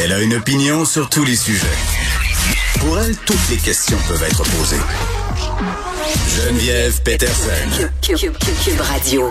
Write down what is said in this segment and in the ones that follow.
Elle a une opinion sur tous les sujets. Pour elle, toutes les questions peuvent être posées. Geneviève Peterson. Cube Radio.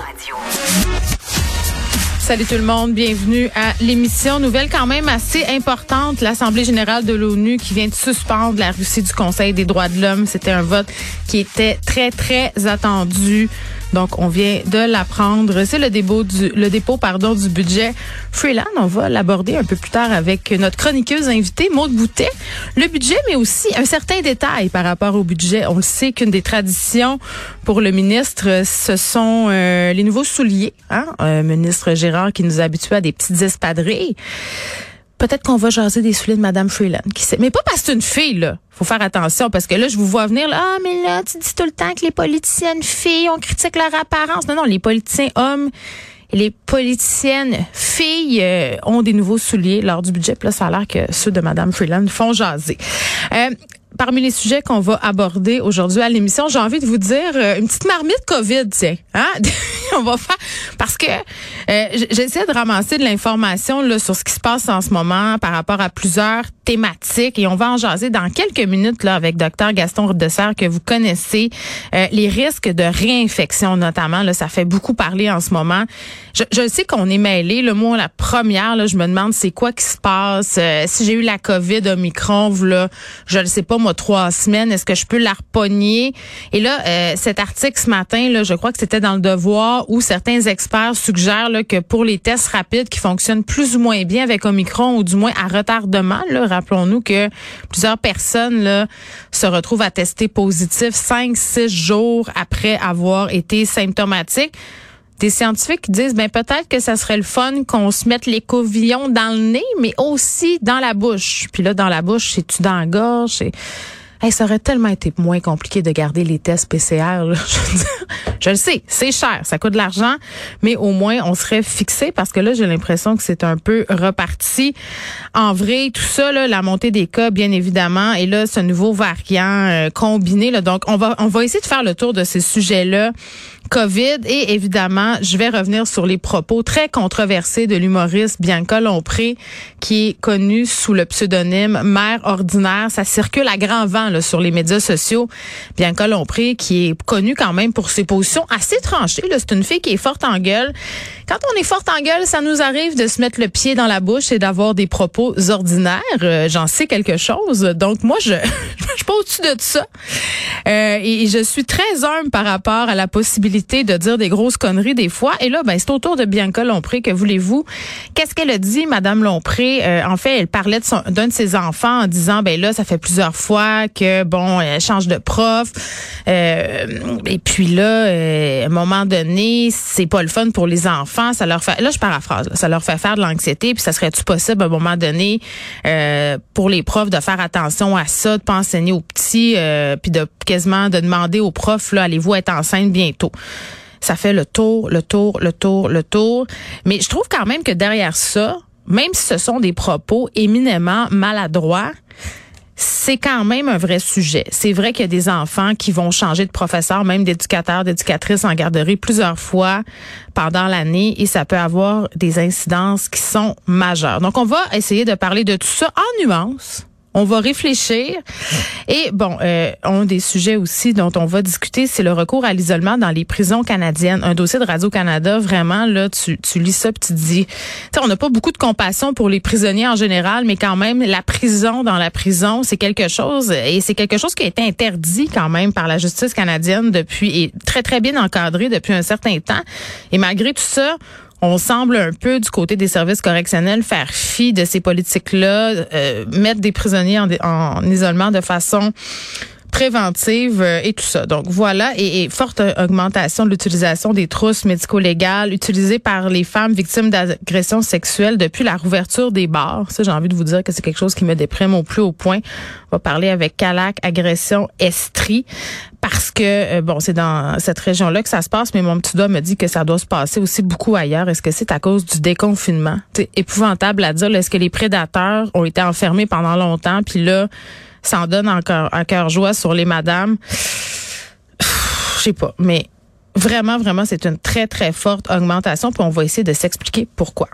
Salut tout le monde, bienvenue à l'émission. Nouvelle quand même assez importante, l'Assemblée générale de l'ONU qui vient de suspendre la Russie du Conseil des droits de l'homme. C'était un vote qui était très, très attendu. Donc, on vient de l'apprendre. C'est le dépôt du, le dépôt, pardon, du budget Freeland. On va l'aborder un peu plus tard avec notre chroniqueuse invitée, Maude Boutet. Le budget, mais aussi un certain détail par rapport au budget. On le sait qu'une des traditions pour le ministre, ce sont euh, les nouveaux souliers. Hein? Un ministre Gérard qui nous habitue à des petites espadrilles peut-être qu'on va jaser des souliers de Madame Freeland. Qui sait. Mais pas parce que c'est une fille, là. Faut faire attention parce que là, je vous vois venir, là, ah, mais là, tu dis tout le temps que les politiciennes filles, on critique leur apparence. Non, non, les politiciens hommes et les politiciennes filles euh, ont des nouveaux souliers lors du budget. Puis là, ça a l'air que ceux de Madame Freeland font jaser. Euh, parmi les sujets qu'on va aborder aujourd'hui à l'émission, j'ai envie de vous dire euh, une petite marmite COVID, tiens. Hein? on va faire parce que euh, j'essaie de ramasser de l'information là sur ce qui se passe en ce moment par rapport à plusieurs thématiques et on va en jaser dans quelques minutes là avec docteur Gaston Rodesser que vous connaissez euh, les risques de réinfection notamment là ça fait beaucoup parler en ce moment. Je, je sais qu'on est mêlé le moi la première là je me demande c'est quoi qui se passe si j'ai eu la Covid Omicron là je ne sais pas trois semaines. Est-ce que je peux la repogner? Et là, euh, cet article ce matin, là, je crois que c'était dans le Devoir où certains experts suggèrent là, que pour les tests rapides qui fonctionnent plus ou moins bien avec Omicron ou du moins à retardement, rappelons-nous que plusieurs personnes là, se retrouvent à tester positif cinq, six jours après avoir été symptomatiques des scientifiques qui disent ben peut-être que ça serait le fun qu'on se mette les covillons dans le nez, mais aussi dans la bouche. Puis là, dans la bouche, c'est-tu dans la gorge? Hey, ça aurait tellement été moins compliqué de garder les tests PCR. Là. Je, le sais, c'est cher, ça coûte de l'argent, mais au moins on serait fixé parce que là j'ai l'impression que c'est un peu reparti. En vrai, tout ça, là, la montée des cas, bien évidemment, et là ce nouveau variant euh, combiné. Là, donc on va on va essayer de faire le tour de ces sujets-là COVID et évidemment, je vais revenir sur les propos très controversés de l'humoriste Bianca Lompré qui est connue sous le pseudonyme Mère ordinaire. Ça circule à grand vent sur les médias sociaux. Bianca Lompré qui est connue quand même pour ses positions assez. C'est une fille qui est forte en gueule. Quand on est forte en gueule, ça nous arrive de se mettre le pied dans la bouche et d'avoir des propos ordinaires. Euh, j'en sais quelque chose. Donc moi, je je suis pas au-dessus de ça. Euh, et je suis très humble par rapport à la possibilité de dire des grosses conneries des fois. Et là, ben, c'est au tour de Bianca Lompré. Que voulez-vous? Qu'est-ce qu'elle a dit, Madame Lompré? Euh, en fait, elle parlait d'un de, ses enfants en disant, ben là, ça fait plusieurs fois que, bon, elle change de prof. Euh, et puis là, euh, à un moment donné, c'est pas le fun pour les enfants. Ça leur fait, là, je paraphrase, ça leur fait faire de l'anxiété. Puis ça serait-tu possible, à un moment donné, pour les profs de faire attention à ça, de pas enseigner aux petits, puis de quasiment de demander aux profs, là, allez-vous être enceinte bientôt? Ça fait le tour, le tour, le tour, le tour. Mais je trouve quand même que derrière ça, même si ce sont des propos éminemment maladroits, c'est quand même un vrai sujet. C'est vrai qu'il y a des enfants qui vont changer de professeur, même d'éducateur, d'éducatrice en garderie plusieurs fois pendant l'année et ça peut avoir des incidences qui sont majeures. Donc, on va essayer de parler de tout ça en nuances on va réfléchir. Et bon, euh, un des sujets aussi dont on va discuter, c'est le recours à l'isolement dans les prisons canadiennes. Un dossier de Radio-Canada, vraiment, là, tu, tu lis ça puis tu te dis, on n'a pas beaucoup de compassion pour les prisonniers en général, mais quand même, la prison dans la prison, c'est quelque chose, et c'est quelque chose qui a été interdit quand même par la justice canadienne depuis, et très, très bien encadré depuis un certain temps. Et malgré tout ça, on semble un peu du côté des services correctionnels faire fi de ces politiques-là, euh, mettre des prisonniers en, en isolement de façon préventive euh, et tout ça. Donc voilà, et, forte augmentation de l'utilisation des trousses médico-légales utilisées par les femmes victimes d'agressions sexuelles depuis la rouverture des bars. Ça, j'ai envie de vous dire que c'est quelque chose qui me déprime au plus haut point. On va parler avec Calac Agression Estrie parce que euh, bon, c'est dans cette région-là que ça se passe, mais mon petit doigt me dit que ça doit se passer aussi beaucoup ailleurs. Est-ce que c'est à cause du déconfinement? C'est épouvantable à dire. Est-ce que les prédateurs ont été enfermés pendant longtemps, puis là s'en donne encore un cœur joie sur les madames? Je sais pas, mais Vraiment, vraiment, c'est une très, très forte augmentation. Puis on va essayer de s'expliquer pourquoi.